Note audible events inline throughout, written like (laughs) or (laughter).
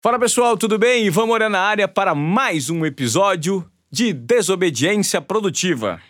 Fala pessoal, tudo bem? Ivan Moura na área para mais um episódio de Desobediência Produtiva.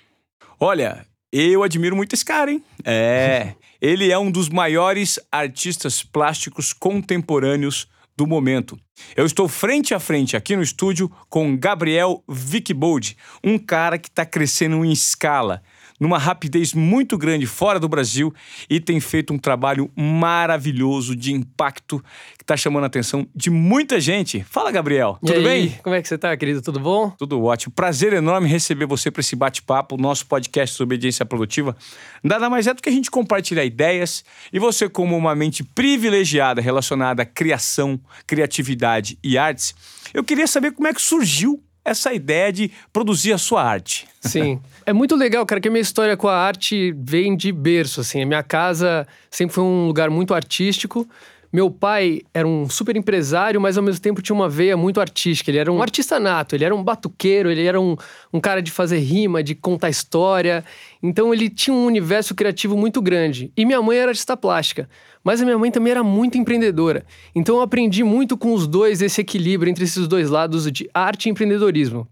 Olha, eu admiro muito esse cara, hein? É, (laughs) ele é um dos maiores artistas plásticos contemporâneos do momento. Eu estou frente a frente aqui no estúdio com Gabriel Vickbold, um cara que está crescendo em escala numa rapidez muito grande fora do Brasil e tem feito um trabalho maravilhoso de impacto que está chamando a atenção de muita gente. Fala, Gabriel. E Tudo aí, bem? Como é que você tá, querido? Tudo bom? Tudo ótimo. Prazer enorme receber você para esse bate-papo, nosso podcast sobre obediência produtiva. Nada mais é do que a gente compartilhar ideias e você, como uma mente privilegiada relacionada à criação, criatividade e artes, eu queria saber como é que surgiu essa ideia de produzir a sua arte. Sim. (laughs) é muito legal, cara, que a minha história com a arte vem de berço, assim. A minha casa sempre foi um lugar muito artístico. Meu pai era um super empresário, mas ao mesmo tempo tinha uma veia muito artística. Ele era um artista nato, ele era um batuqueiro, ele era um, um cara de fazer rima, de contar história. Então ele tinha um universo criativo muito grande. E minha mãe era artista plástica. Mas a minha mãe também era muito empreendedora. Então eu aprendi muito com os dois esse equilíbrio entre esses dois lados de arte e empreendedorismo.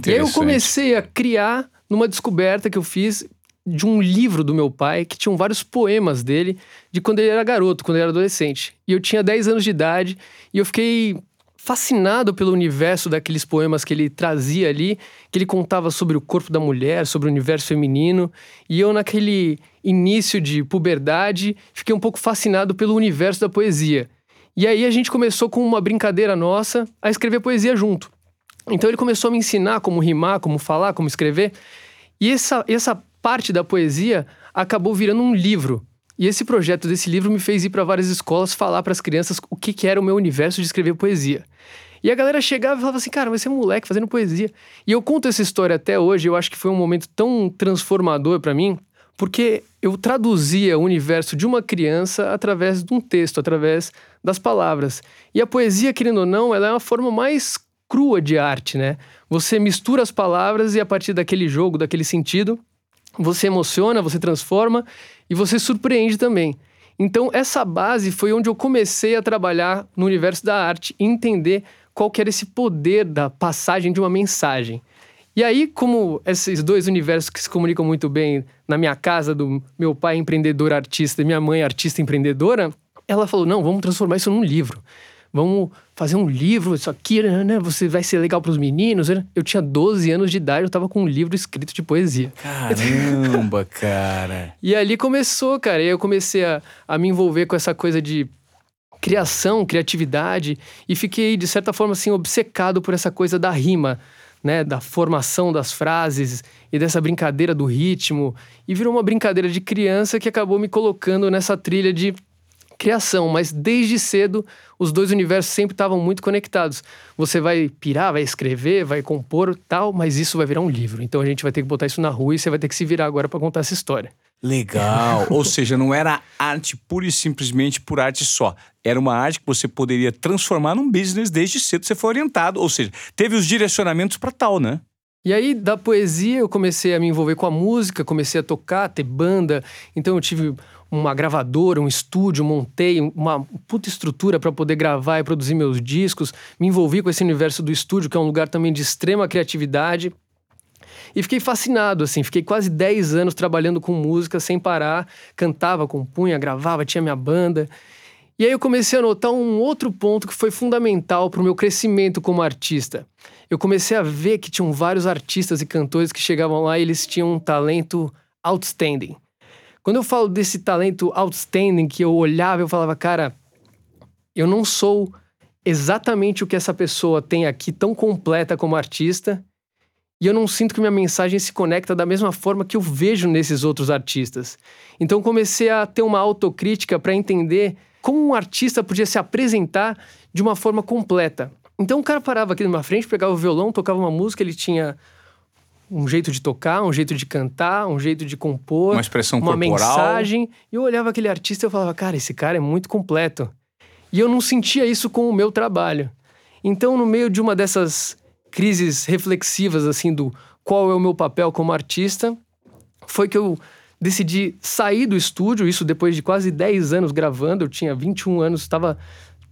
Que E aí eu comecei a criar numa descoberta que eu fiz de um livro do meu pai, que tinham vários poemas dele, de quando ele era garoto, quando ele era adolescente. E eu tinha 10 anos de idade, e eu fiquei fascinado pelo universo daqueles poemas que ele trazia ali, que ele contava sobre o corpo da mulher, sobre o universo feminino, e eu naquele início de puberdade, fiquei um pouco fascinado pelo universo da poesia. E aí a gente começou com uma brincadeira nossa a escrever poesia junto. Então ele começou a me ensinar como rimar, como falar, como escrever. E essa, essa parte da poesia acabou virando um livro. E esse projeto desse livro me fez ir para várias escolas falar para as crianças o que, que era o meu universo de escrever poesia. E a galera chegava e falava assim, cara, você é um moleque fazendo poesia. E eu conto essa história até hoje, eu acho que foi um momento tão transformador para mim, porque eu traduzia o universo de uma criança através de um texto, através das palavras. E a poesia, querendo ou não, ela é uma forma mais crua de arte, né? Você mistura as palavras e a partir daquele jogo, daquele sentido, você emociona, você transforma e você surpreende também. Então, essa base foi onde eu comecei a trabalhar no universo da arte e entender qual que era esse poder da passagem de uma mensagem. E aí, como esses dois universos que se comunicam muito bem na minha casa, do meu pai empreendedor artista e minha mãe artista empreendedora, ela falou: não, vamos transformar isso num livro. Vamos fazer um livro, isso aqui, né? Você vai ser legal para os meninos. Né? Eu tinha 12 anos de idade, eu tava com um livro escrito de poesia. Caramba, (laughs) cara. E ali começou, cara. E eu comecei a, a me envolver com essa coisa de criação, criatividade. E fiquei, de certa forma, assim, obcecado por essa coisa da rima, né? Da formação das frases e dessa brincadeira do ritmo. E virou uma brincadeira de criança que acabou me colocando nessa trilha de criação, mas desde cedo os dois universos sempre estavam muito conectados. Você vai pirar, vai escrever, vai compor tal, mas isso vai virar um livro. Então a gente vai ter que botar isso na rua e você vai ter que se virar agora para contar essa história. Legal. (laughs) Ou seja, não era arte pura e simplesmente por arte só. Era uma arte que você poderia transformar num business desde cedo. Você foi orientado, ou seja, teve os direcionamentos para tal, né? E aí, da poesia, eu comecei a me envolver com a música, comecei a tocar, ter banda. Então, eu tive uma gravadora, um estúdio, montei uma puta estrutura para poder gravar e produzir meus discos. Me envolvi com esse universo do estúdio, que é um lugar também de extrema criatividade. E fiquei fascinado, assim, fiquei quase 10 anos trabalhando com música sem parar, cantava, compunha, gravava, tinha minha banda. E aí eu comecei a notar um outro ponto que foi fundamental para o meu crescimento como artista. Eu comecei a ver que tinham vários artistas e cantores que chegavam lá e eles tinham um talento outstanding. Quando eu falo desse talento outstanding, que eu olhava, eu falava, cara, eu não sou exatamente o que essa pessoa tem aqui, tão completa como artista, e eu não sinto que minha mensagem se conecta da mesma forma que eu vejo nesses outros artistas. Então comecei a ter uma autocrítica para entender como um artista podia se apresentar de uma forma completa. Então o cara parava aqui na minha frente, pegava o violão, tocava uma música, ele tinha um jeito de tocar, um jeito de cantar, um jeito de compor, Uma expressão uma corporal. mensagem. E eu olhava aquele artista e eu falava, cara, esse cara é muito completo. E eu não sentia isso com o meu trabalho. Então, no meio de uma dessas crises reflexivas, assim, do qual é o meu papel como artista, foi que eu decidi sair do estúdio, isso depois de quase 10 anos gravando, eu tinha 21 anos, estava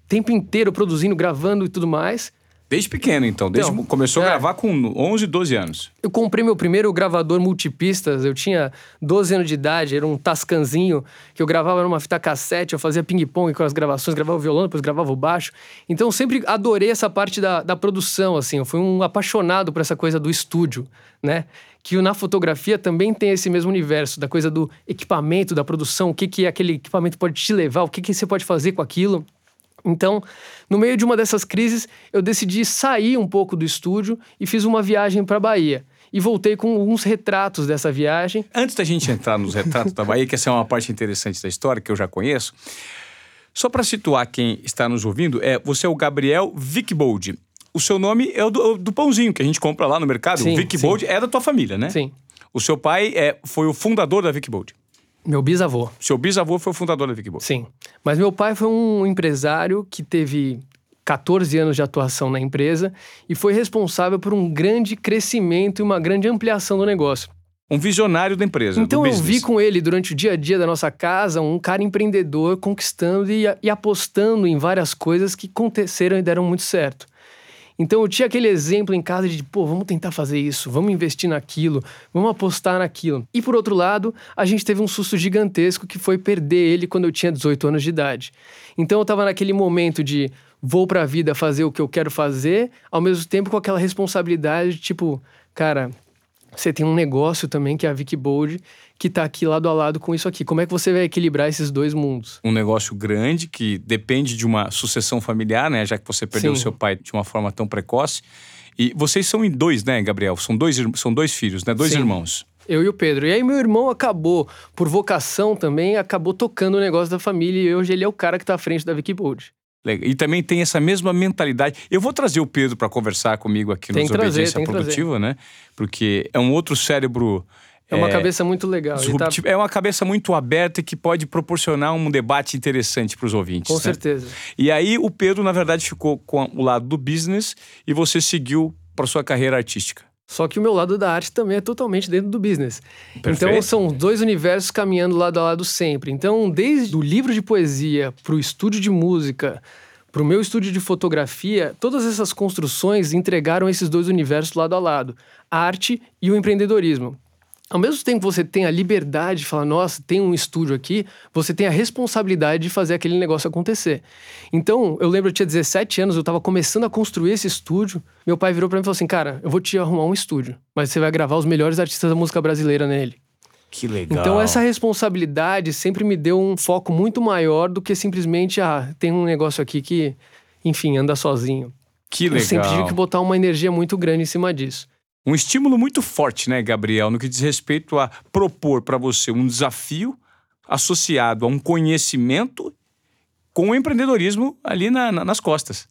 tempo inteiro produzindo, gravando e tudo mais. Desde pequeno, então. Desde, Então, começou a é. gravar com 11, 12 anos. Eu comprei meu primeiro gravador multipistas, eu tinha 12 anos de idade, era um tascanzinho que eu gravava numa fita cassete, eu fazia ping-pong com as gravações, gravava o violão, depois gravava o baixo. Então eu sempre adorei essa parte da, da produção, assim, eu fui um apaixonado por essa coisa do estúdio, né? Que na fotografia também tem esse mesmo universo, da coisa do equipamento, da produção, o que, que aquele equipamento pode te levar, o que, que você pode fazer com aquilo. Então, no meio de uma dessas crises, eu decidi sair um pouco do estúdio e fiz uma viagem para Bahia. E voltei com alguns retratos dessa viagem. Antes da gente entrar nos retratos da Bahia, que essa é uma parte interessante da história que eu já conheço, só para situar quem está nos ouvindo, é você é o Gabriel Vickbold. O seu nome é o do, do pãozinho que a gente compra lá no mercado. Sim, o Vickbold é da tua família, né? Sim. O seu pai é, foi o fundador da Vickbold. Meu bisavô. Seu bisavô foi o fundador da Vickbold. Sim. Mas meu pai foi um empresário que teve 14 anos de atuação na empresa e foi responsável por um grande crescimento e uma grande ampliação do negócio. Um visionário da empresa. Então eu vi com ele durante o dia a dia da nossa casa um cara empreendedor conquistando e, e apostando em várias coisas que aconteceram e deram muito certo. Então eu tinha aquele exemplo em casa de, pô, vamos tentar fazer isso, vamos investir naquilo, vamos apostar naquilo. E por outro lado, a gente teve um susto gigantesco que foi perder ele quando eu tinha 18 anos de idade. Então eu tava naquele momento de vou pra vida fazer o que eu quero fazer, ao mesmo tempo com aquela responsabilidade, tipo, cara, você tem um negócio também que é a Vicky Bold, que tá aqui lado a lado com isso aqui. Como é que você vai equilibrar esses dois mundos? um negócio grande que depende de uma sucessão familiar, né? Já que você perdeu o Sim. seu pai de uma forma tão precoce. E vocês são em dois, né, Gabriel? São dois, são dois filhos, né? Dois Sim. irmãos. Eu e o Pedro. E aí meu irmão acabou, por vocação também, acabou tocando o negócio da família e hoje ele é o cara que tá à frente da Vicky Bold. E também tem essa mesma mentalidade. Eu vou trazer o Pedro para conversar comigo aqui no Tem trazer, Desobediência trazer. Produtiva, né? Porque é um outro cérebro. É uma cabeça muito legal. Tá-. É uma cabeça muito aberta e que pode proporcionar um debate interessante para os ouvintes. Com né? certeza. E aí o Pedro, na verdade, ficou com o lado do business e você seguiu para sua carreira artística. Só que o meu lado da arte também é totalmente dentro do business. Então Perfeito. são dois universos caminhando lado a lado sempre. Então, desde o livro de poesia pro estúdio de música, pro meu estúdio de fotografia, todas essas construções entregaram esses dois universos lado a lado, a arte e o empreendedorismo. Ao mesmo tempo que você tem a liberdade de falar, nossa, tem um estúdio aqui, você tem a responsabilidade de fazer aquele negócio acontecer. Então, eu lembro, eu tinha 17 anos, eu estava começando a construir esse estúdio. Meu pai virou para mim e falou assim: Cara, eu vou te arrumar um estúdio, mas você vai gravar os melhores artistas da música brasileira nele. Que legal. Então, essa responsabilidade sempre me deu um foco muito maior do que simplesmente, ah, tem um negócio aqui que, enfim, anda sozinho. Que Eu sempre legal. tive que botar uma energia muito grande em cima disso. Um estímulo muito forte, né, Gabriel, no que diz respeito a propor para você um desafio associado a um conhecimento com o empreendedorismo ali na- na- nas costas.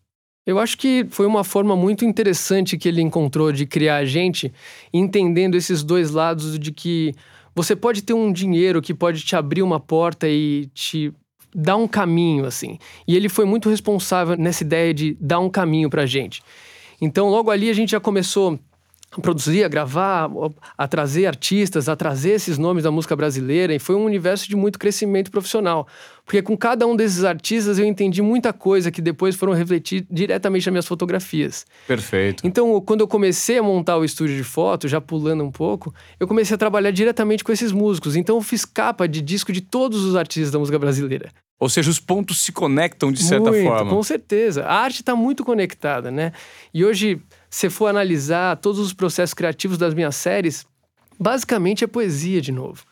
Eu acho que foi uma forma muito interessante que ele encontrou de criar a gente, entendendo esses dois lados de que você pode ter um dinheiro que pode te abrir uma porta e te dar um caminho, assim. E ele foi muito responsável nessa ideia de dar um caminho pra gente. Então, logo ali, a gente já começou a produzir, a gravar, a trazer artistas, a trazer esses nomes da música brasileira, e foi um universo de muito crescimento profissional. Porque com cada um desses artistas eu entendi muita coisa que depois foram refletir diretamente nas minhas fotografias. Perfeito. Então, quando eu comecei a montar o estúdio de foto, já pulando um pouco, eu comecei a trabalhar diretamente com esses músicos. Então, eu fiz capa de disco de todos os artistas da música brasileira. Ou seja, os pontos se conectam de certa muito, forma. Com certeza. A arte está muito conectada, né? E hoje, se for analisar todos os processos criativos das minhas séries, basicamente é poesia de novo.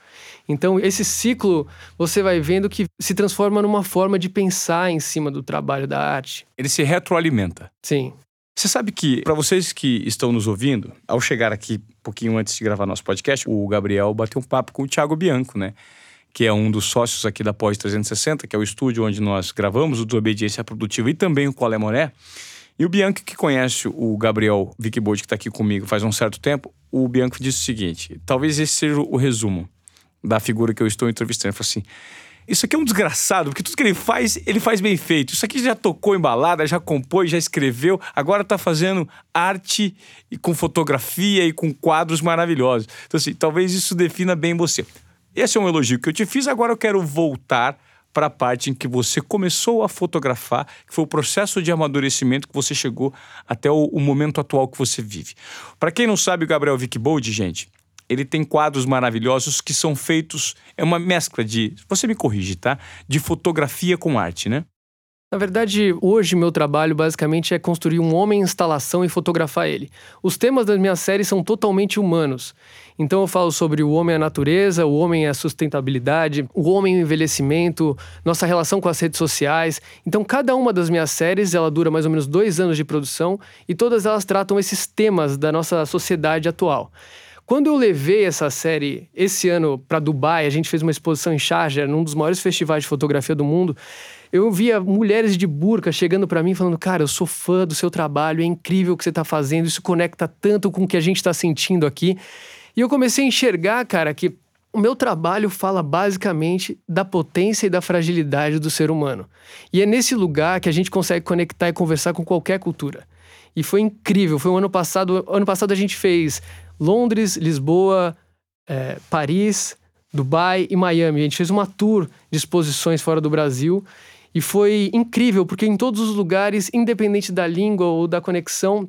Então, esse ciclo você vai vendo que se transforma numa forma de pensar em cima do trabalho da arte. Ele se retroalimenta. Sim. Você sabe que, para vocês que estão nos ouvindo, ao chegar aqui um pouquinho antes de gravar nosso podcast, o Gabriel bateu um papo com o Thiago Bianco, né? Que é um dos sócios aqui da Pós 360, que é o estúdio onde nós gravamos o Desobediência Produtiva e também o Colé Moré. E o Bianco, que conhece o Gabriel Vickbold, que está aqui comigo faz um certo tempo, o Bianco disse o seguinte: talvez esse seja o resumo da figura que eu estou entrevistando. Ele falou assim: isso aqui é um desgraçado, porque tudo que ele faz, ele faz bem feito. Isso aqui já tocou em balada, já compôs, já escreveu, agora tá fazendo arte e com fotografia e com quadros maravilhosos. Então, assim, talvez isso defina bem você. Esse é um elogio que eu te fiz, agora eu quero voltar para a parte em que você começou a fotografar, que foi o processo de amadurecimento que você chegou até o, o momento atual que você vive. Para quem não sabe, o Gabriel Vickbold, gente, ele tem quadros maravilhosos que são feitos, é uma mescla de, você me corrige, tá? De fotografia com arte, né? Na verdade, hoje meu trabalho basicamente é construir um homem em instalação e fotografar ele. Os temas das minhas séries são totalmente humanos. Então eu falo sobre o homem e a natureza, o homem e a sustentabilidade, o homem e o envelhecimento, nossa relação com as redes sociais. Então cada uma das minhas séries ela dura mais ou menos dois anos de produção e todas elas tratam esses temas da nossa sociedade atual. Quando eu levei essa série esse ano para Dubai, a gente fez uma exposição em Sharjah, num dos maiores festivais de fotografia do mundo eu via mulheres de burca chegando para mim falando: Cara, eu sou fã do seu trabalho, é incrível o que você está fazendo, isso conecta tanto com o que a gente está sentindo aqui. E eu comecei a enxergar, cara, que o meu trabalho fala basicamente da potência e da fragilidade do ser humano. E é nesse lugar que a gente consegue conectar e conversar com qualquer cultura. E foi incrível. Foi o um ano passado. Ano passado a gente fez Londres, Lisboa, é, Paris, Dubai e Miami. A gente fez uma tour de exposições fora do Brasil e foi incrível, porque em todos os lugares, independente da língua ou da conexão,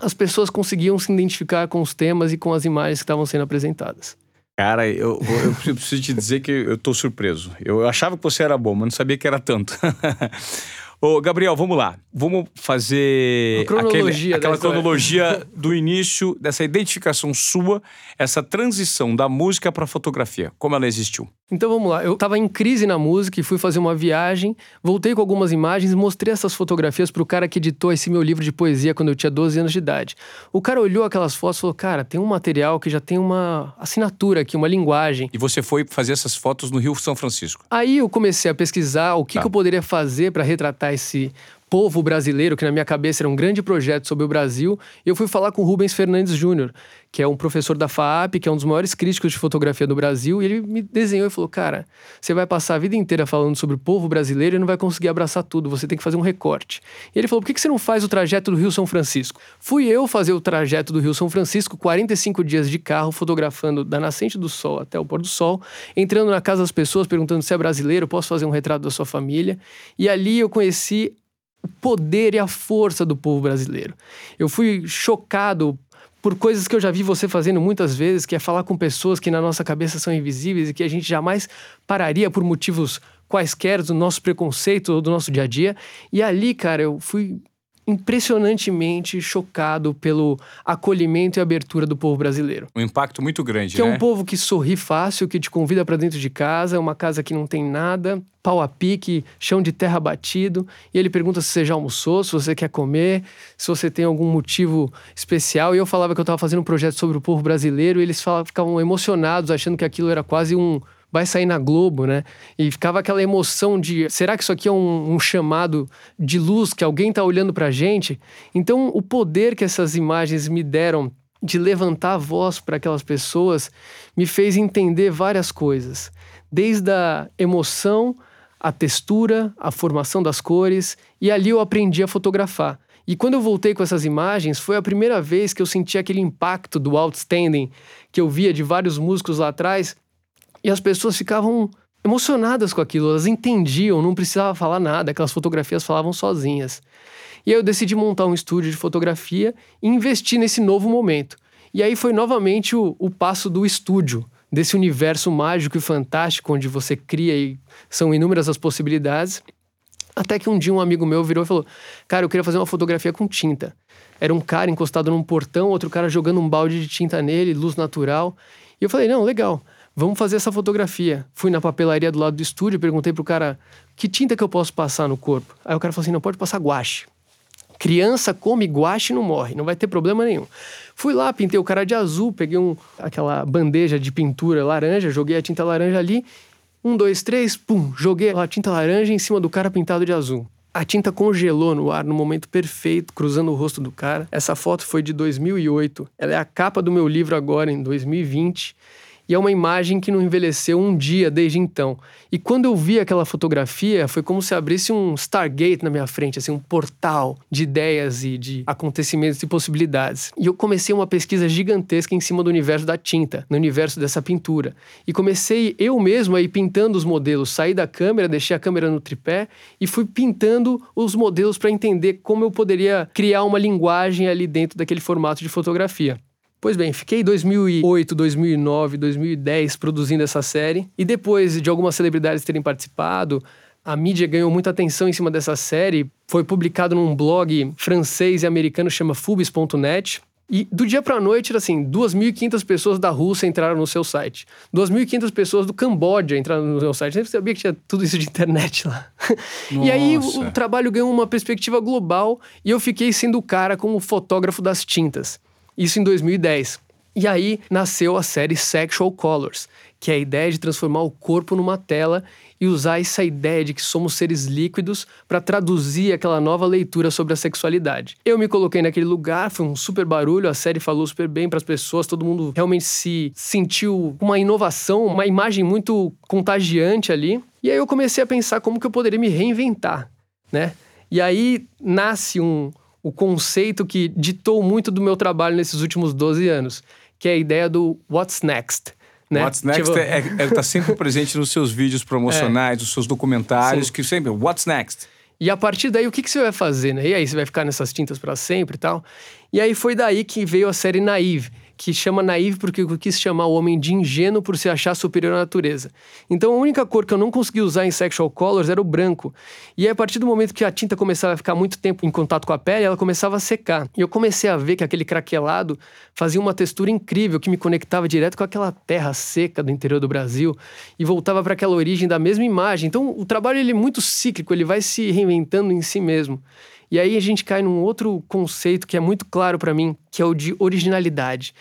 as pessoas conseguiam se identificar com os temas e com as imagens que estavam sendo apresentadas. Cara, eu, eu preciso te dizer que eu tô surpreso. Eu achava que você era bom, mas não sabia que era tanto. (laughs) Ô, Gabriel, vamos lá. Vamos fazer cronologia aquele, aquela cronologia (laughs) do início dessa identificação sua, essa transição da música para a fotografia. Como ela existiu? Então vamos lá. Eu estava em crise na música e fui fazer uma viagem, voltei com algumas imagens mostrei essas fotografias para o cara que editou esse meu livro de poesia quando eu tinha 12 anos de idade. O cara olhou aquelas fotos e falou: Cara, tem um material que já tem uma assinatura aqui, uma linguagem. E você foi fazer essas fotos no Rio São Francisco? Aí eu comecei a pesquisar o que, tá. que eu poderia fazer para retratar esse povo brasileiro, que na minha cabeça era um grande projeto sobre o Brasil, e eu fui falar com Rubens Fernandes Júnior, que é um professor da FAAP, que é um dos maiores críticos de fotografia do Brasil, e ele me desenhou e falou: Cara, você vai passar a vida inteira falando sobre o povo brasileiro e não vai conseguir abraçar tudo, você tem que fazer um recorte. E ele falou: Por que você não faz o trajeto do Rio São Francisco? Fui eu fazer o trajeto do Rio São Francisco, 45 dias de carro, fotografando da nascente do sol até o pôr do sol, entrando na casa das pessoas, perguntando se é brasileiro, posso fazer um retrato da sua família. E ali eu conheci o poder e a força do povo brasileiro. Eu fui chocado por coisas que eu já vi você fazendo muitas vezes, que é falar com pessoas que na nossa cabeça são invisíveis e que a gente jamais pararia por motivos quaisquer do nosso preconceito ou do nosso dia a dia. E ali, cara, eu fui impressionantemente chocado pelo acolhimento e abertura do povo brasileiro. Um impacto muito grande, que né? é um povo que sorri fácil, que te convida para dentro de casa, uma casa que não tem nada, pau a pique, chão de terra batido, e ele pergunta se você já almoçou, se você quer comer, se você tem algum motivo especial. E eu falava que eu estava fazendo um projeto sobre o povo brasileiro, e eles falavam, ficavam emocionados, achando que aquilo era quase um vai sair na Globo, né? E ficava aquela emoção de será que isso aqui é um, um chamado de luz que alguém está olhando para gente? Então, o poder que essas imagens me deram de levantar a voz para aquelas pessoas me fez entender várias coisas, desde a emoção, a textura, a formação das cores, e ali eu aprendi a fotografar. E quando eu voltei com essas imagens, foi a primeira vez que eu senti aquele impacto do outstanding que eu via de vários músicos lá atrás, e as pessoas ficavam emocionadas com aquilo, elas entendiam, não precisava falar nada, aquelas fotografias falavam sozinhas. E aí eu decidi montar um estúdio de fotografia e investir nesse novo momento. E aí foi novamente o, o passo do estúdio, desse universo mágico e fantástico onde você cria e são inúmeras as possibilidades. Até que um dia um amigo meu virou e falou: Cara, eu queria fazer uma fotografia com tinta. Era um cara encostado num portão, outro cara jogando um balde de tinta nele, luz natural. E eu falei: Não, legal vamos fazer essa fotografia. Fui na papelaria do lado do estúdio, perguntei pro cara, que tinta que eu posso passar no corpo? Aí o cara falou assim, não, pode passar guache. Criança come guache e não morre, não vai ter problema nenhum. Fui lá, pintei o cara de azul, peguei um, aquela bandeja de pintura laranja, joguei a tinta laranja ali. Um, dois, três, pum, joguei a tinta laranja em cima do cara pintado de azul. A tinta congelou no ar no momento perfeito, cruzando o rosto do cara. Essa foto foi de 2008. Ela é a capa do meu livro agora, em 2020. E é uma imagem que não envelheceu um dia desde então. E quando eu vi aquela fotografia, foi como se abrisse um Stargate na minha frente, assim, um portal de ideias e de acontecimentos e possibilidades. E eu comecei uma pesquisa gigantesca em cima do universo da tinta, no universo dessa pintura. E comecei eu mesmo aí pintando os modelos, saí da câmera, deixei a câmera no tripé e fui pintando os modelos para entender como eu poderia criar uma linguagem ali dentro daquele formato de fotografia. Pois bem, fiquei 2008, 2009, 2010 produzindo essa série e depois de algumas celebridades terem participado, a mídia ganhou muita atenção em cima dessa série. Foi publicado num blog francês e americano chama Fubis.net. E do dia pra noite, era assim, 2.500 pessoas da Rússia entraram no seu site. 2.500 pessoas do Camboja entraram no seu site. Eu sabia que tinha tudo isso de internet lá. (laughs) e aí o, o trabalho ganhou uma perspectiva global e eu fiquei sendo o cara como fotógrafo das tintas. Isso em 2010. E aí nasceu a série Sexual Colors, que é a ideia de transformar o corpo numa tela e usar essa ideia de que somos seres líquidos para traduzir aquela nova leitura sobre a sexualidade. Eu me coloquei naquele lugar, foi um super barulho, a série falou super bem para as pessoas, todo mundo realmente se sentiu uma inovação, uma imagem muito contagiante ali. E aí eu comecei a pensar como que eu poderia me reinventar, né? E aí nasce um, o conceito que ditou muito do meu trabalho nesses últimos 12 anos, que é a ideia do what's next. Né? What's Next tipo... é, é, tá sempre (laughs) presente nos seus vídeos promocionais, é. nos seus documentários, Sim. que sempre, What's Next? E a partir daí, o que, que você vai fazer, né? E aí, você vai ficar nessas tintas para sempre e tal? E aí foi daí que veio a série Naive, que chama naive porque eu quis chamar o homem de ingênuo por se achar superior à natureza. Então a única cor que eu não consegui usar em Sexual Colors era o branco. E aí, a partir do momento que a tinta começava a ficar muito tempo em contato com a pele, ela começava a secar. E eu comecei a ver que aquele craquelado fazia uma textura incrível que me conectava direto com aquela terra seca do interior do Brasil e voltava para aquela origem da mesma imagem. Então o trabalho ele é muito cíclico, ele vai se reinventando em si mesmo. E aí a gente cai num outro conceito que é muito claro para mim, que é o de originalidade.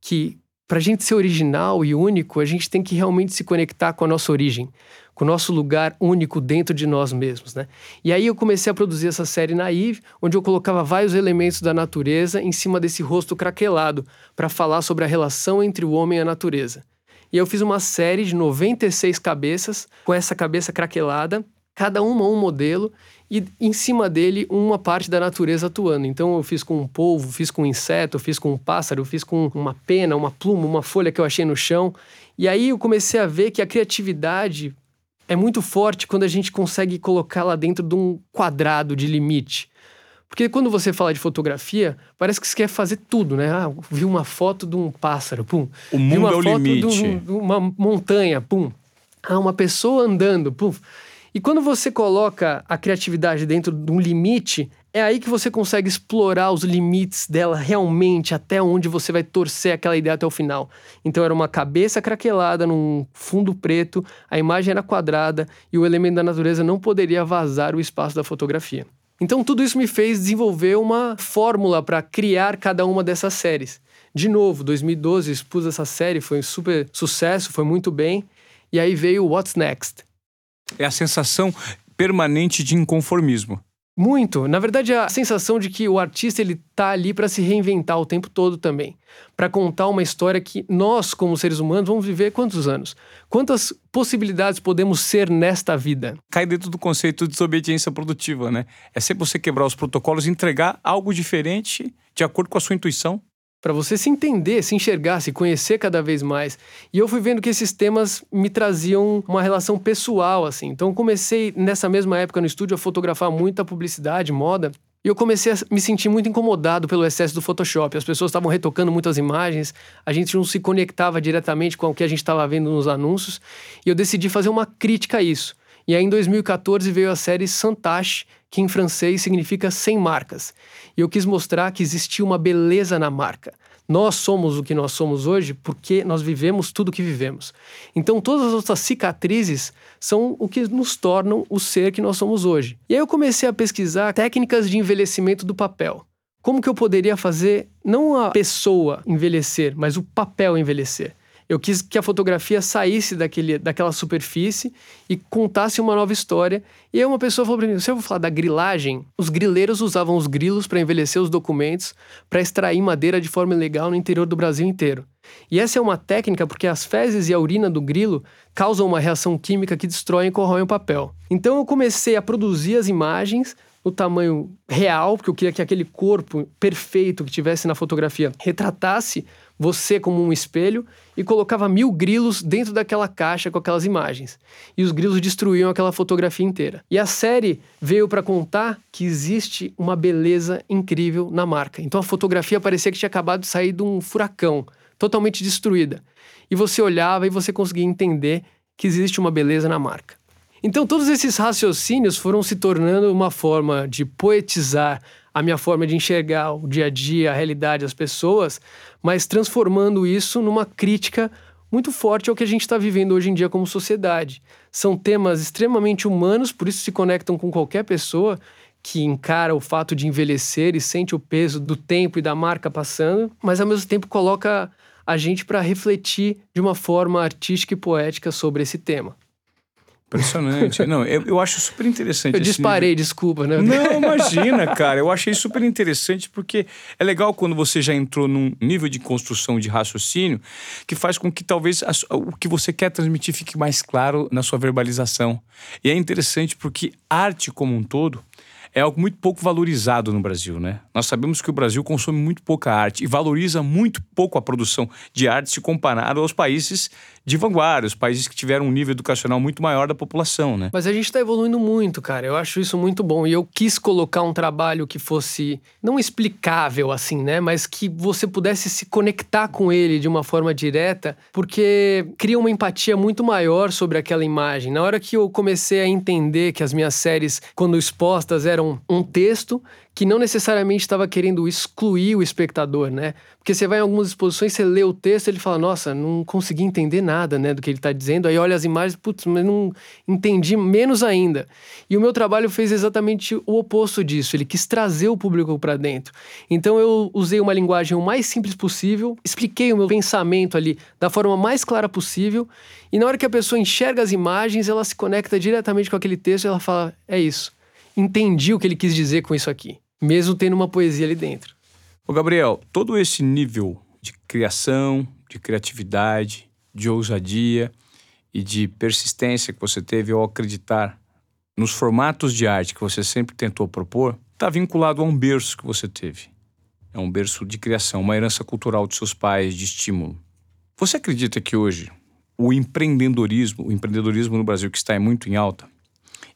Que para a gente ser original e único, a gente tem que realmente se conectar com a nossa origem, com o nosso lugar único dentro de nós mesmos, né? E aí eu comecei a produzir essa série Naive, onde eu colocava vários elementos da natureza em cima desse rosto craquelado, para falar sobre a relação entre o homem e a natureza. E eu fiz uma série de 96 cabeças, com essa cabeça craquelada, cada uma um modelo, e em cima dele uma parte da natureza atuando. Então eu fiz com um polvo, fiz com um inseto, fiz com um pássaro, fiz com uma pena, uma pluma, uma folha que eu achei no chão. E aí eu comecei a ver que a criatividade é muito forte quando a gente consegue colocá-la dentro de um quadrado de limite. Porque quando você fala de fotografia, parece que você quer fazer tudo, né? Ah, vi uma foto de um pássaro, pum. O mundo vi uma é o foto limite. De, um, de uma montanha, pum. Ah, uma pessoa andando, pum. E quando você coloca a criatividade dentro de um limite, é aí que você consegue explorar os limites dela realmente, até onde você vai torcer aquela ideia até o final. Então era uma cabeça craquelada num fundo preto, a imagem era quadrada e o elemento da natureza não poderia vazar o espaço da fotografia. Então tudo isso me fez desenvolver uma fórmula para criar cada uma dessas séries. De novo, 2012 expus essa série, foi um super sucesso, foi muito bem. E aí veio What's Next, é a sensação permanente de inconformismo. Muito. Na verdade, a sensação de que o artista ele tá ali para se reinventar o tempo todo também, para contar uma história que nós, como seres humanos, vamos viver quantos anos? Quantas possibilidades podemos ser nesta vida? Cai dentro do conceito de desobediência produtiva, né? É sempre você quebrar os protocolos e entregar algo diferente de acordo com a sua intuição para você se entender, se enxergar, se conhecer cada vez mais. E eu fui vendo que esses temas me traziam uma relação pessoal, assim. Então, comecei nessa mesma época no estúdio a fotografar muita publicidade, moda. E eu comecei a me sentir muito incomodado pelo excesso do Photoshop. As pessoas estavam retocando muitas imagens, a gente não se conectava diretamente com o que a gente estava vendo nos anúncios. E eu decidi fazer uma crítica a isso. E aí, em 2014, veio a série Santache, que em francês significa sem marcas. E eu quis mostrar que existia uma beleza na marca. Nós somos o que nós somos hoje porque nós vivemos tudo o que vivemos. Então, todas as nossas cicatrizes são o que nos tornam o ser que nós somos hoje. E aí eu comecei a pesquisar técnicas de envelhecimento do papel. Como que eu poderia fazer não a pessoa envelhecer, mas o papel envelhecer? Eu quis que a fotografia saísse daquele, daquela superfície e contasse uma nova história. E aí uma pessoa falou para mim: se eu vou falar da grilagem, os grileiros usavam os grilos para envelhecer os documentos, para extrair madeira de forma ilegal no interior do Brasil inteiro. E essa é uma técnica porque as fezes e a urina do grilo causam uma reação química que destrói e corrói o papel. Então eu comecei a produzir as imagens no tamanho real, porque eu queria que aquele corpo perfeito que tivesse na fotografia retratasse você como um espelho e colocava mil grilos dentro daquela caixa com aquelas imagens. E os grilos destruíam aquela fotografia inteira. E a série veio para contar que existe uma beleza incrível na marca. Então a fotografia parecia que tinha acabado de sair de um furacão, totalmente destruída. E você olhava e você conseguia entender que existe uma beleza na marca. Então, todos esses raciocínios foram se tornando uma forma de poetizar a minha forma de enxergar o dia a dia, a realidade, as pessoas, mas transformando isso numa crítica muito forte ao que a gente está vivendo hoje em dia como sociedade. São temas extremamente humanos, por isso se conectam com qualquer pessoa que encara o fato de envelhecer e sente o peso do tempo e da marca passando, mas ao mesmo tempo coloca a gente para refletir de uma forma artística e poética sobre esse tema. Impressionante. Não, eu, eu acho super interessante. Eu disparei, nível. desculpa, né? Não, (laughs) imagina, cara. Eu achei super interessante porque é legal quando você já entrou num nível de construção de raciocínio que faz com que talvez a, o que você quer transmitir fique mais claro na sua verbalização. E é interessante porque arte como um todo é algo muito pouco valorizado no Brasil, né? Nós sabemos que o Brasil consome muito pouca arte e valoriza muito pouco a produção de arte se comparado aos países de vanguarda, os países que tiveram um nível educacional muito maior da população, né? Mas a gente está evoluindo muito, cara. Eu acho isso muito bom. E eu quis colocar um trabalho que fosse não explicável assim, né? Mas que você pudesse se conectar com ele de uma forma direta, porque cria uma empatia muito maior sobre aquela imagem. Na hora que eu comecei a entender que as minhas séries, quando expostas, eram um texto que não necessariamente estava querendo excluir o espectador, né? Porque você vai em algumas exposições, você lê o texto, ele fala, nossa, não consegui entender nada, né, do que ele está dizendo. Aí olha as imagens, putz, mas não entendi menos ainda. E o meu trabalho fez exatamente o oposto disso. Ele quis trazer o público para dentro. Então eu usei uma linguagem o mais simples possível, expliquei o meu pensamento ali da forma mais clara possível. E na hora que a pessoa enxerga as imagens, ela se conecta diretamente com aquele texto e ela fala, é isso. Entendi o que ele quis dizer com isso aqui mesmo tendo uma poesia ali dentro. Ô Gabriel, todo esse nível de criação, de criatividade, de ousadia e de persistência que você teve ao acreditar nos formatos de arte que você sempre tentou propor, está vinculado a um berço que você teve. É um berço de criação, uma herança cultural de seus pais, de estímulo. Você acredita que hoje o empreendedorismo, o empreendedorismo no Brasil que está muito em alta,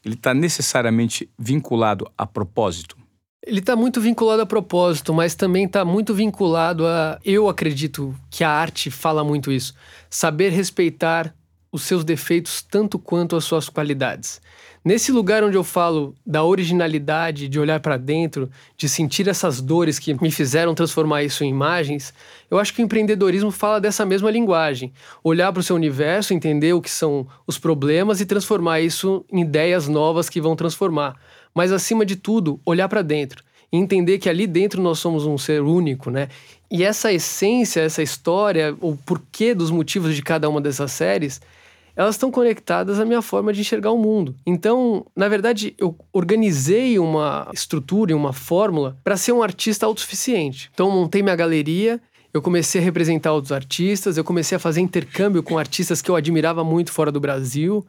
ele está necessariamente vinculado a propósito? Ele está muito vinculado a propósito, mas também está muito vinculado a. Eu acredito que a arte fala muito isso. Saber respeitar os seus defeitos tanto quanto as suas qualidades. Nesse lugar onde eu falo da originalidade, de olhar para dentro, de sentir essas dores que me fizeram transformar isso em imagens, eu acho que o empreendedorismo fala dessa mesma linguagem. Olhar para o seu universo, entender o que são os problemas e transformar isso em ideias novas que vão transformar mas acima de tudo, olhar para dentro e entender que ali dentro nós somos um ser único, né? E essa essência, essa história, o porquê dos motivos de cada uma dessas séries, elas estão conectadas à minha forma de enxergar o mundo. Então, na verdade, eu organizei uma estrutura e uma fórmula para ser um artista autossuficiente. Então, montei minha galeria, eu comecei a representar outros artistas, eu comecei a fazer intercâmbio com artistas que eu admirava muito fora do Brasil.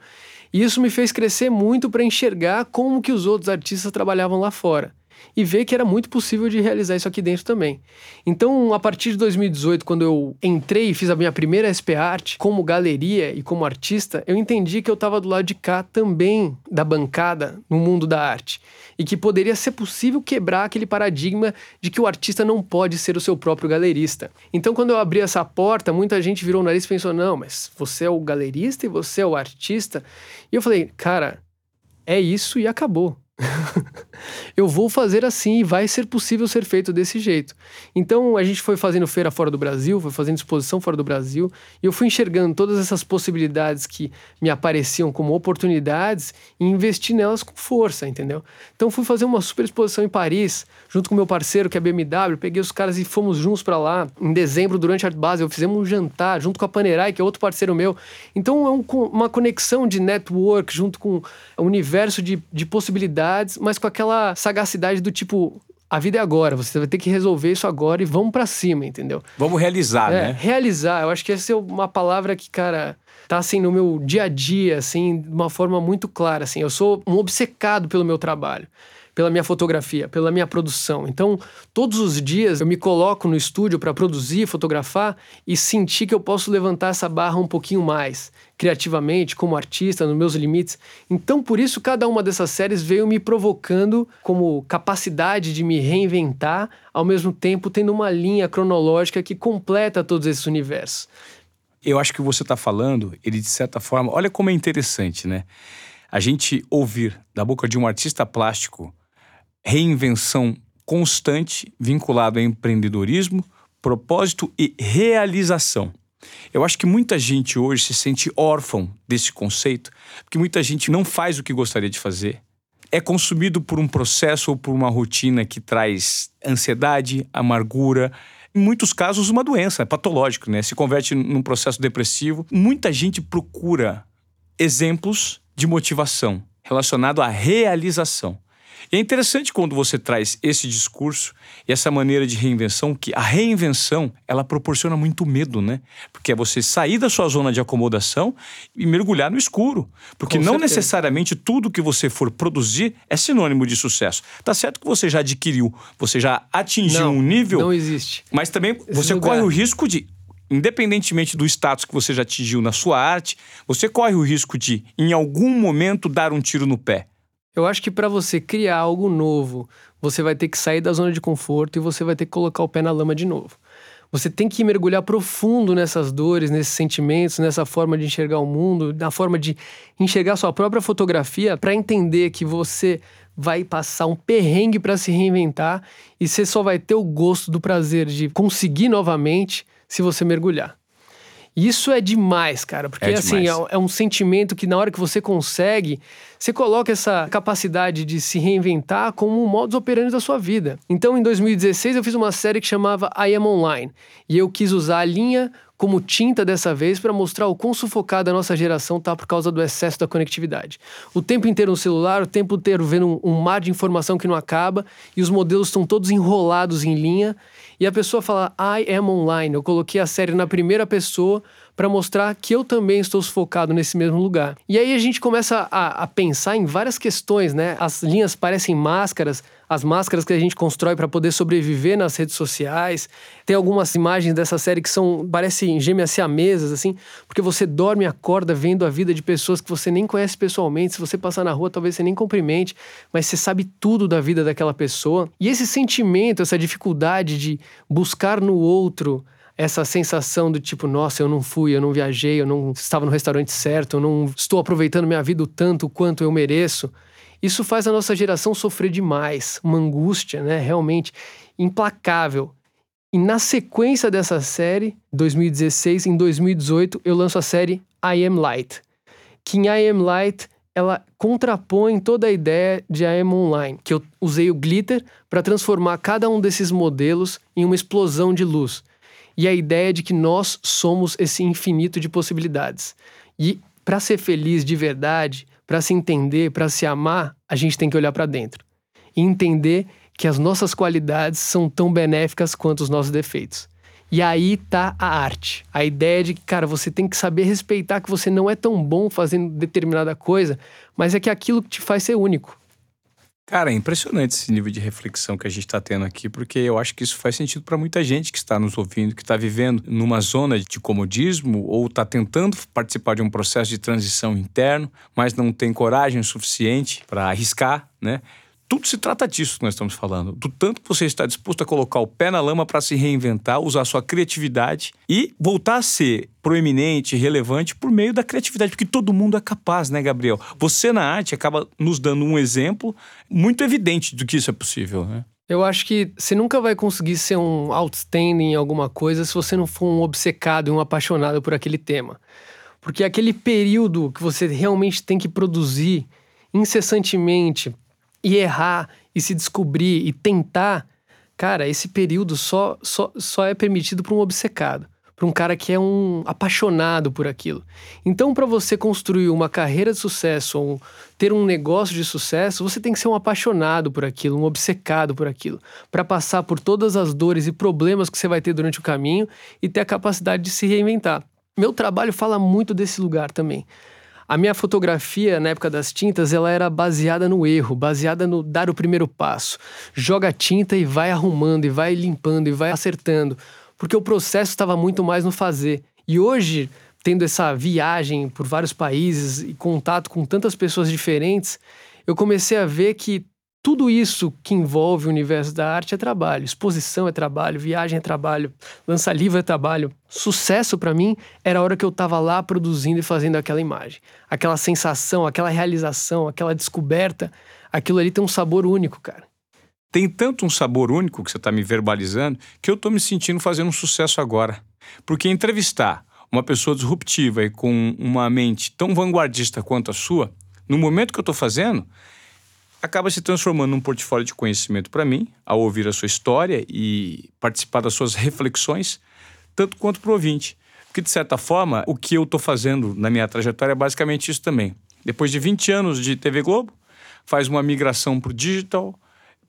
E isso me fez crescer muito para enxergar como que os outros artistas trabalhavam lá fora e ver que era muito possível de realizar isso aqui dentro também. Então, a partir de 2018, quando eu entrei e fiz a minha primeira SP Art como galeria e como artista, eu entendi que eu estava do lado de cá também da bancada no mundo da arte e que poderia ser possível quebrar aquele paradigma de que o artista não pode ser o seu próprio galerista. Então, quando eu abri essa porta, muita gente virou o nariz e pensou: não, mas você é o galerista e você é o artista. E eu falei, cara, é isso e acabou. (laughs) eu vou fazer assim e vai ser possível ser feito desse jeito. Então a gente foi fazendo feira fora do Brasil, foi fazendo exposição fora do Brasil, e eu fui enxergando todas essas possibilidades que me apareciam como oportunidades e investi nelas com força, entendeu? Então fui fazer uma super exposição em Paris, junto com meu parceiro que é BMW, peguei os caras e fomos juntos para lá. Em dezembro, durante a Art Basel, fizemos um jantar junto com a Panerai, que é outro parceiro meu. Então é um, uma conexão de network junto com o universo de, de possibilidades, mas com aquela sagacidade do tipo, a vida é agora, você vai ter que resolver isso agora e vamos para cima, entendeu? Vamos realizar, é, né? Realizar, eu acho que essa é uma palavra que, cara, tá assim no meu dia a dia, assim, de uma forma muito clara, assim. Eu sou um obcecado pelo meu trabalho pela minha fotografia, pela minha produção. Então, todos os dias eu me coloco no estúdio para produzir, fotografar e sentir que eu posso levantar essa barra um pouquinho mais, criativamente, como artista, nos meus limites. Então, por isso, cada uma dessas séries veio me provocando como capacidade de me reinventar, ao mesmo tempo tendo uma linha cronológica que completa todos esses universos. Eu acho que você está falando, ele de certa forma, olha como é interessante, né? A gente ouvir da boca de um artista plástico reinvenção constante vinculado a empreendedorismo, propósito e realização. Eu acho que muita gente hoje se sente órfão desse conceito, porque muita gente não faz o que gostaria de fazer, é consumido por um processo ou por uma rotina que traz ansiedade, amargura, em muitos casos uma doença, é patológico, né? Se converte num processo depressivo. Muita gente procura exemplos de motivação relacionado à realização. E é interessante quando você traz esse discurso e essa maneira de reinvenção, que a reinvenção, ela proporciona muito medo, né? Porque é você sair da sua zona de acomodação e mergulhar no escuro. Porque Com não certeza. necessariamente tudo que você for produzir é sinônimo de sucesso. Tá certo que você já adquiriu, você já atingiu não, um nível. Não existe. Mas também Esse você lugar. corre o risco de independentemente do status que você já atingiu na sua arte, você corre o risco de, em algum momento, dar um tiro no pé. Eu acho que para você criar algo novo, você vai ter que sair da zona de conforto e você vai ter que colocar o pé na lama de novo. Você tem que mergulhar profundo nessas dores, nesses sentimentos, nessa forma de enxergar o mundo, na forma de enxergar sua própria fotografia para entender que você vai passar um perrengue para se reinventar e você só vai ter o gosto do prazer de conseguir novamente se você mergulhar. Isso é demais, cara, porque é assim, é, é, um sentimento que na hora que você consegue, você coloca essa capacidade de se reinventar como um modus operandi da sua vida. Então, em 2016, eu fiz uma série que chamava I Am Online, e eu quis usar a linha como tinta dessa vez para mostrar o quão sufocada a nossa geração tá por causa do excesso da conectividade. O tempo inteiro no celular, o tempo inteiro vendo um, um mar de informação que não acaba e os modelos estão todos enrolados em linha e a pessoa fala I am online. Eu coloquei a série na primeira pessoa para mostrar que eu também estou focado nesse mesmo lugar. E aí a gente começa a, a pensar em várias questões, né? As linhas parecem máscaras, as máscaras que a gente constrói para poder sobreviver nas redes sociais. Tem algumas imagens dessa série que são parecem gêmeas siamesas assim, porque você dorme e acorda vendo a vida de pessoas que você nem conhece pessoalmente. Se você passar na rua, talvez você nem cumprimente, mas você sabe tudo da vida daquela pessoa. E esse sentimento, essa dificuldade de buscar no outro essa sensação do tipo, nossa, eu não fui, eu não viajei, eu não estava no restaurante certo, eu não estou aproveitando minha vida o tanto quanto eu mereço. Isso faz a nossa geração sofrer demais, uma angústia, né, realmente implacável. E na sequência dessa série, 2016, em 2018, eu lanço a série I Am Light, que em I Am Light ela contrapõe toda a ideia de I Am Online, que eu usei o glitter para transformar cada um desses modelos em uma explosão de luz e a ideia de que nós somos esse infinito de possibilidades. E para ser feliz de verdade, para se entender, para se amar, a gente tem que olhar para dentro e entender que as nossas qualidades são tão benéficas quanto os nossos defeitos. E aí tá a arte. A ideia de que, cara, você tem que saber respeitar que você não é tão bom fazendo determinada coisa, mas é que aquilo que te faz ser único. Cara, é impressionante esse nível de reflexão que a gente está tendo aqui, porque eu acho que isso faz sentido para muita gente que está nos ouvindo, que está vivendo numa zona de comodismo ou está tentando participar de um processo de transição interno, mas não tem coragem suficiente para arriscar, né? Tudo se trata disso que nós estamos falando. Do tanto que você está disposto a colocar o pé na lama para se reinventar, usar sua criatividade e voltar a ser proeminente, relevante por meio da criatividade, porque todo mundo é capaz, né, Gabriel? Você na arte acaba nos dando um exemplo muito evidente do que isso é possível, né? Eu acho que você nunca vai conseguir ser um outstanding em alguma coisa se você não for um obcecado e um apaixonado por aquele tema. Porque aquele período que você realmente tem que produzir incessantemente e errar e se descobrir e tentar, cara, esse período só, só, só é permitido para um obcecado, para um cara que é um apaixonado por aquilo. Então, para você construir uma carreira de sucesso ou ter um negócio de sucesso, você tem que ser um apaixonado por aquilo, um obcecado por aquilo, para passar por todas as dores e problemas que você vai ter durante o caminho e ter a capacidade de se reinventar. Meu trabalho fala muito desse lugar também. A minha fotografia, na época das tintas, ela era baseada no erro, baseada no dar o primeiro passo. Joga tinta e vai arrumando, e vai limpando, e vai acertando. Porque o processo estava muito mais no fazer. E hoje, tendo essa viagem por vários países e contato com tantas pessoas diferentes, eu comecei a ver que tudo isso que envolve o universo da arte é trabalho. Exposição é trabalho, viagem é trabalho, lançar livro é trabalho. Sucesso para mim era a hora que eu estava lá produzindo e fazendo aquela imagem. Aquela sensação, aquela realização, aquela descoberta, aquilo ali tem um sabor único, cara. Tem tanto um sabor único que você está me verbalizando que eu estou me sentindo fazendo um sucesso agora. Porque entrevistar uma pessoa disruptiva e com uma mente tão vanguardista quanto a sua, no momento que eu estou fazendo, acaba se transformando num portfólio de conhecimento para mim, ao ouvir a sua história e participar das suas reflexões, tanto quanto para o ouvinte. Porque, de certa forma, o que eu estou fazendo na minha trajetória é basicamente isso também. Depois de 20 anos de TV Globo, faz uma migração para o digital,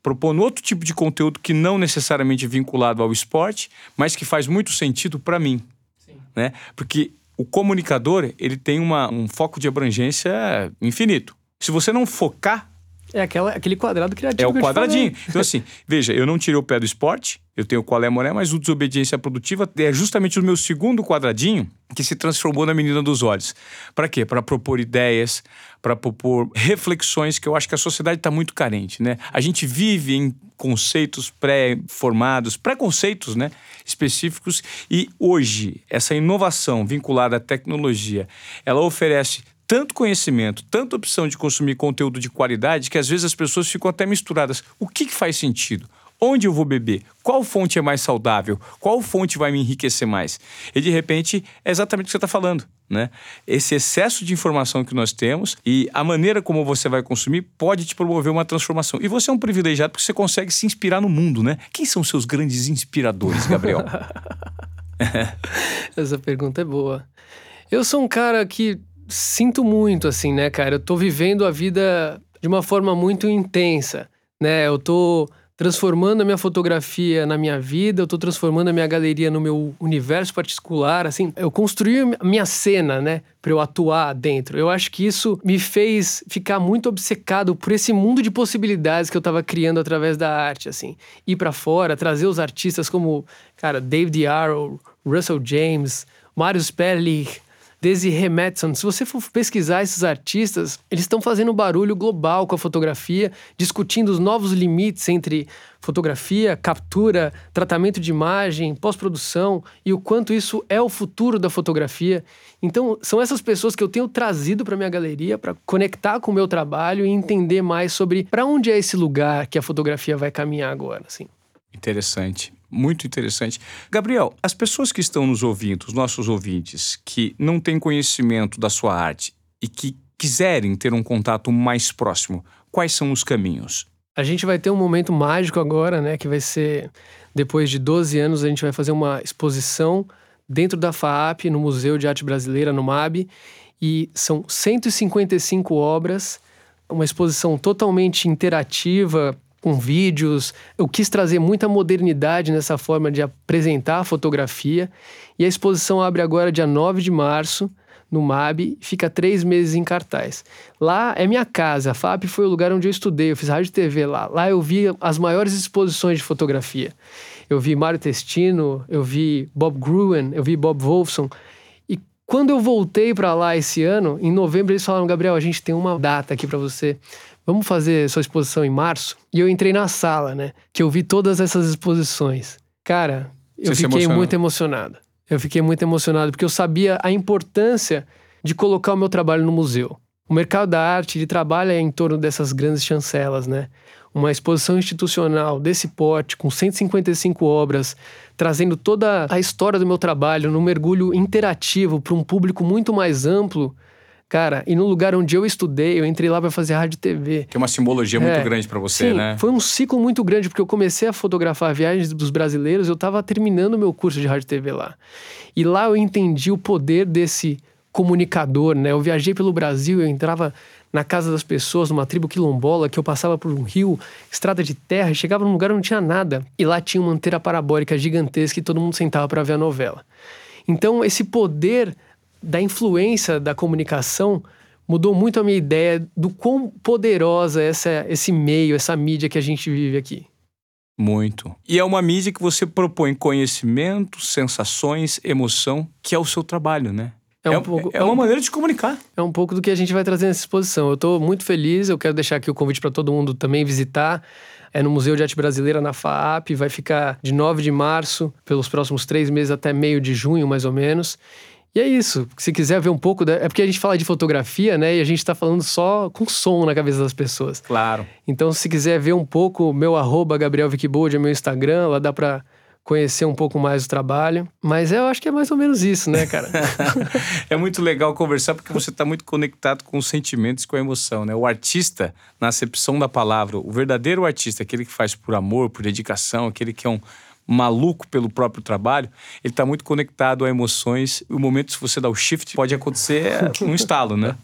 propondo outro tipo de conteúdo que não necessariamente vinculado ao esporte, mas que faz muito sentido para mim. Sim. Né? Porque o comunicador ele tem uma, um foco de abrangência infinito. Se você não focar é aquela, aquele quadrado criativo. É o quadradinho. Então, assim, (laughs) veja, eu não tirei o pé do esporte, eu tenho qual é moré, mas o desobediência produtiva é justamente o meu segundo quadradinho que se transformou na menina dos olhos. Para quê? Para propor ideias, para propor reflexões que eu acho que a sociedade está muito carente, né? A gente vive em conceitos pré-formados, preconceitos, né, específicos e hoje essa inovação vinculada à tecnologia, ela oferece tanto conhecimento, tanta opção de consumir conteúdo de qualidade que às vezes as pessoas ficam até misturadas. O que, que faz sentido? Onde eu vou beber? Qual fonte é mais saudável? Qual fonte vai me enriquecer mais? E de repente é exatamente o que você está falando, né? Esse excesso de informação que nós temos e a maneira como você vai consumir pode te promover uma transformação. E você é um privilegiado porque você consegue se inspirar no mundo, né? Quem são seus grandes inspiradores, Gabriel? (laughs) Essa pergunta é boa. Eu sou um cara que sinto muito, assim, né, cara? Eu tô vivendo a vida de uma forma muito intensa, né? Eu tô transformando a minha fotografia na minha vida, eu tô transformando a minha galeria no meu universo particular, assim, eu construí a minha cena, né, para eu atuar dentro. Eu acho que isso me fez ficar muito obcecado por esse mundo de possibilidades que eu tava criando através da arte, assim. Ir para fora, trazer os artistas como, cara, David Yarrow, Russell James, Marius Perlich, Desiree Madison. Se você for pesquisar esses artistas, eles estão fazendo barulho global com a fotografia, discutindo os novos limites entre fotografia, captura, tratamento de imagem, pós-produção e o quanto isso é o futuro da fotografia. Então, são essas pessoas que eu tenho trazido para minha galeria para conectar com o meu trabalho e entender mais sobre para onde é esse lugar que a fotografia vai caminhar agora, assim. Interessante muito interessante. Gabriel, as pessoas que estão nos ouvindo, os nossos ouvintes, que não têm conhecimento da sua arte e que quiserem ter um contato mais próximo, quais são os caminhos? A gente vai ter um momento mágico agora, né? Que vai ser depois de 12 anos, a gente vai fazer uma exposição dentro da FAAP, no Museu de Arte Brasileira, no MAB, e são 155 obras, uma exposição totalmente interativa, com vídeos. Eu quis trazer muita modernidade nessa forma de apresentar a fotografia. E a exposição abre agora dia 9 de março no MAB, fica três meses em cartaz. Lá é minha casa, a FAP foi o lugar onde eu estudei, eu fiz rádio e TV lá. Lá eu vi as maiores exposições de fotografia. Eu vi Mário Testino, eu vi Bob Gruen, eu vi Bob Wolfson. Quando eu voltei para lá esse ano, em novembro eles falaram: Gabriel, a gente tem uma data aqui para você. Vamos fazer sua exposição em março? E eu entrei na sala, né? Que eu vi todas essas exposições. Cara, eu Você fiquei muito emocionado. Eu fiquei muito emocionado porque eu sabia a importância de colocar o meu trabalho no museu. O mercado da arte ele trabalha em torno dessas grandes chancelas, né? Uma exposição institucional desse porte, com 155 obras, trazendo toda a história do meu trabalho num mergulho interativo para um público muito mais amplo. Cara, e no lugar onde eu estudei, eu entrei lá para fazer rádio e TV. Que é uma simbologia muito É, grande pra você, Sim, né? foi um ciclo muito grande, porque eu comecei a fotografar viagens dos brasileiros, eu estava terminando o meu curso de rádio e TV lá. E lá eu entendi o poder desse comunicador, né? Eu viajei pelo Brasil, eu entrava na casa das pessoas, numa tribo quilombola, que eu passava por um rio, estrada de terra, e chegava num lugar onde não tinha nada. E lá tinha uma antena parabólica gigantesca e todo mundo sentava para ver a novela. Então, esse poder da influência da comunicação mudou muito a minha ideia do quão poderosa é essa, esse meio, essa mídia que a gente vive aqui. Muito. E é uma mídia que você propõe conhecimento, sensações, emoção, que é o seu trabalho, né? É um é, pouco- é uma maneira de comunicar. É um pouco do que a gente vai trazer nessa exposição. Eu estou muito feliz, eu quero deixar aqui o convite para todo mundo também visitar. É no Museu de Arte Brasileira, na FAAP, vai ficar de 9 de março, pelos próximos três meses até meio de junho, mais ou menos. E é isso. Se quiser ver um pouco. Da... É porque a gente fala de fotografia, né? E a gente está falando só com som na cabeça das pessoas. Claro. Então, se quiser ver um pouco, meu arroba Gabriel Wikibold é meu Instagram, lá dá para conhecer um pouco mais do trabalho. Mas eu acho que é mais ou menos isso, né, cara? (laughs) é muito legal conversar porque você está muito conectado com os sentimentos e com a emoção, né? O artista, na acepção da palavra, o verdadeiro artista, aquele que faz por amor, por dedicação, aquele que é um maluco pelo próprio trabalho, ele está muito conectado a emoções. O momento se você dá o shift pode acontecer num estalo, né?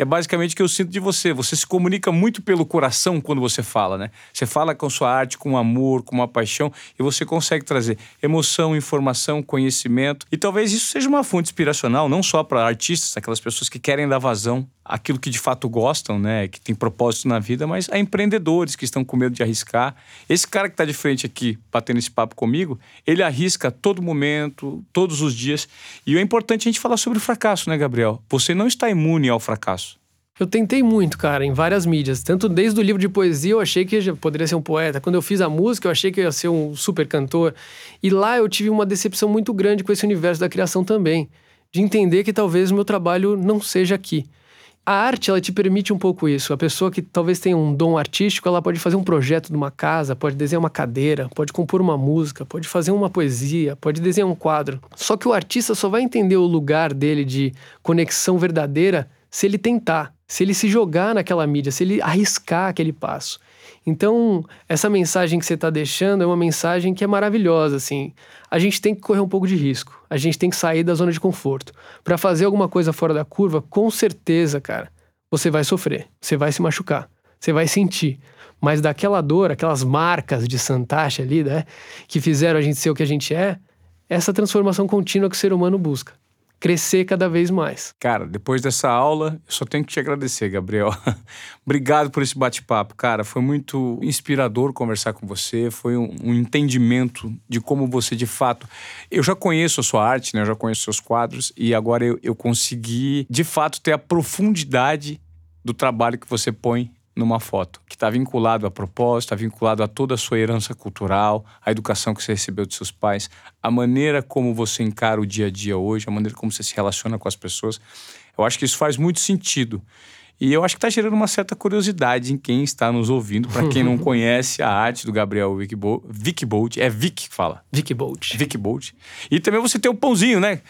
É basicamente o que eu sinto de você. Você se comunica muito pelo coração quando você fala, né? Você fala com sua arte, com amor, com uma paixão, e você consegue trazer emoção, informação, conhecimento. E talvez isso seja uma fonte inspiracional, não só para artistas, aquelas pessoas que querem dar vazão àquilo que de fato gostam, né? Que tem propósito na vida, mas a empreendedores que estão com medo de arriscar. Esse cara que está de frente aqui, batendo esse papo comigo, ele arrisca a todo momento, todos os dias. E é importante a gente falar sobre o fracasso, né, Gabriel? Você não está imune ao fracasso. Eu tentei muito, cara, em várias mídias. Tanto desde o livro de poesia eu achei que eu poderia ser um poeta. Quando eu fiz a música, eu achei que eu ia ser um super cantor. E lá eu tive uma decepção muito grande com esse universo da criação também. De entender que talvez o meu trabalho não seja aqui. A arte, ela te permite um pouco isso. A pessoa que talvez tenha um dom artístico, ela pode fazer um projeto de uma casa, pode desenhar uma cadeira, pode compor uma música, pode fazer uma poesia, pode desenhar um quadro. Só que o artista só vai entender o lugar dele de conexão verdadeira se ele tentar, se ele se jogar naquela mídia, se ele arriscar aquele passo. Então, essa mensagem que você está deixando é uma mensagem que é maravilhosa, assim. A gente tem que correr um pouco de risco. A gente tem que sair da zona de conforto. Para fazer alguma coisa fora da curva, com certeza, cara, você vai sofrer, você vai se machucar, você vai sentir. Mas daquela dor, aquelas marcas de Santacha ali, né, que fizeram a gente ser o que a gente é, essa transformação contínua que o ser humano busca crescer cada vez mais. Cara, depois dessa aula, eu só tenho que te agradecer, Gabriel. (laughs) Obrigado por esse bate-papo, cara. Foi muito inspirador conversar com você. Foi um, um, entendimento de como você, de fato. Eu já conheço a sua arte, né? Eu já conheço seus quadros e agora eu, eu consegui, de fato, ter a profundidade do trabalho que você põe numa foto, que está vinculado a propósito, está vinculado a toda a sua herança cultural, a educação que você recebeu de seus pais, a maneira como você encara o dia a dia hoje, a maneira como você se relaciona com as pessoas. Eu acho que isso faz muito sentido. E eu acho que está gerando uma certa curiosidade em quem está nos ouvindo, para quem não (laughs) conhece a arte do Gabriel Vic Bolt. É Vic que fala. Vic Bolt. Vic Bolt. E também você tem o pãozinho, né?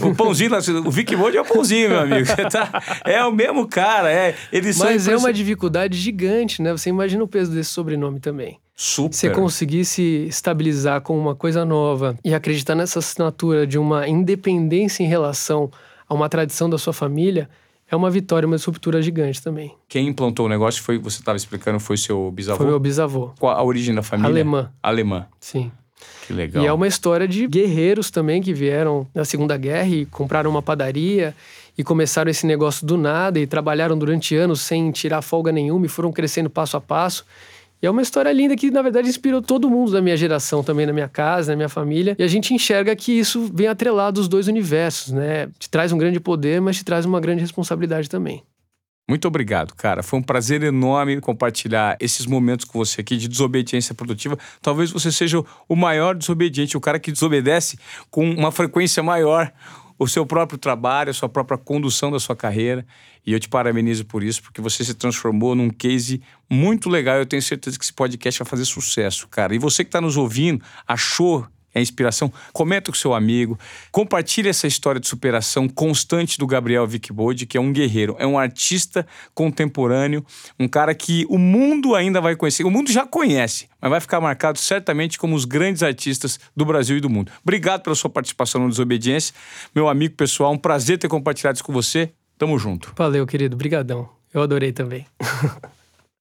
O pãozinho, o Vic Bolt é o pãozinho, meu amigo. (laughs) Tá? É o mesmo cara, é. Eles Mas é uma dificuldade gigante, né? Você imagina o peso desse sobrenome também. Super. Você conseguir se estabilizar com uma coisa nova e acreditar nessa assinatura de uma independência em relação a uma tradição da sua família é uma vitória, uma ruptura gigante também. Quem implantou o negócio foi, você estava explicando, foi seu bisavô? Foi meu bisavô. Qual a origem da família? Alemã. Alemã. Sim. Que legal. E é uma história de guerreiros também que vieram na Segunda Guerra e compraram uma padaria e começaram esse negócio do nada e trabalharam durante anos sem tirar folga nenhuma e foram crescendo passo a passo. E é uma história linda que, na verdade, inspirou todo mundo da minha geração também, na minha casa, na minha família. E a gente enxerga que isso vem atrelado os dois universos, né? Te traz um grande poder, mas te traz uma grande responsabilidade também. Muito obrigado, cara. Foi um prazer enorme compartilhar esses momentos com você aqui de desobediência produtiva. Talvez você seja o maior desobediente, o cara que desobedece com uma frequência maior o seu próprio trabalho, a sua própria condução da sua carreira. E eu te parabenizo por isso, porque você se transformou num case muito legal. Eu tenho certeza que esse podcast vai fazer sucesso, cara. E você que está nos ouvindo, achou é inspiração, comenta com seu amigo, compartilhe essa história de superação constante do Gabriel Vickbold, que é um guerreiro, é um artista contemporâneo, um cara que o mundo ainda vai conhecer. O mundo já conhece, mas vai ficar marcado certamente como os grandes artistas do Brasil e do mundo. Obrigado pela sua participação no Desobediência. Meu amigo pessoal, um prazer ter compartilhado isso com você. Tamo junto. Valeu, querido. Brigadão. Eu adorei também. (laughs)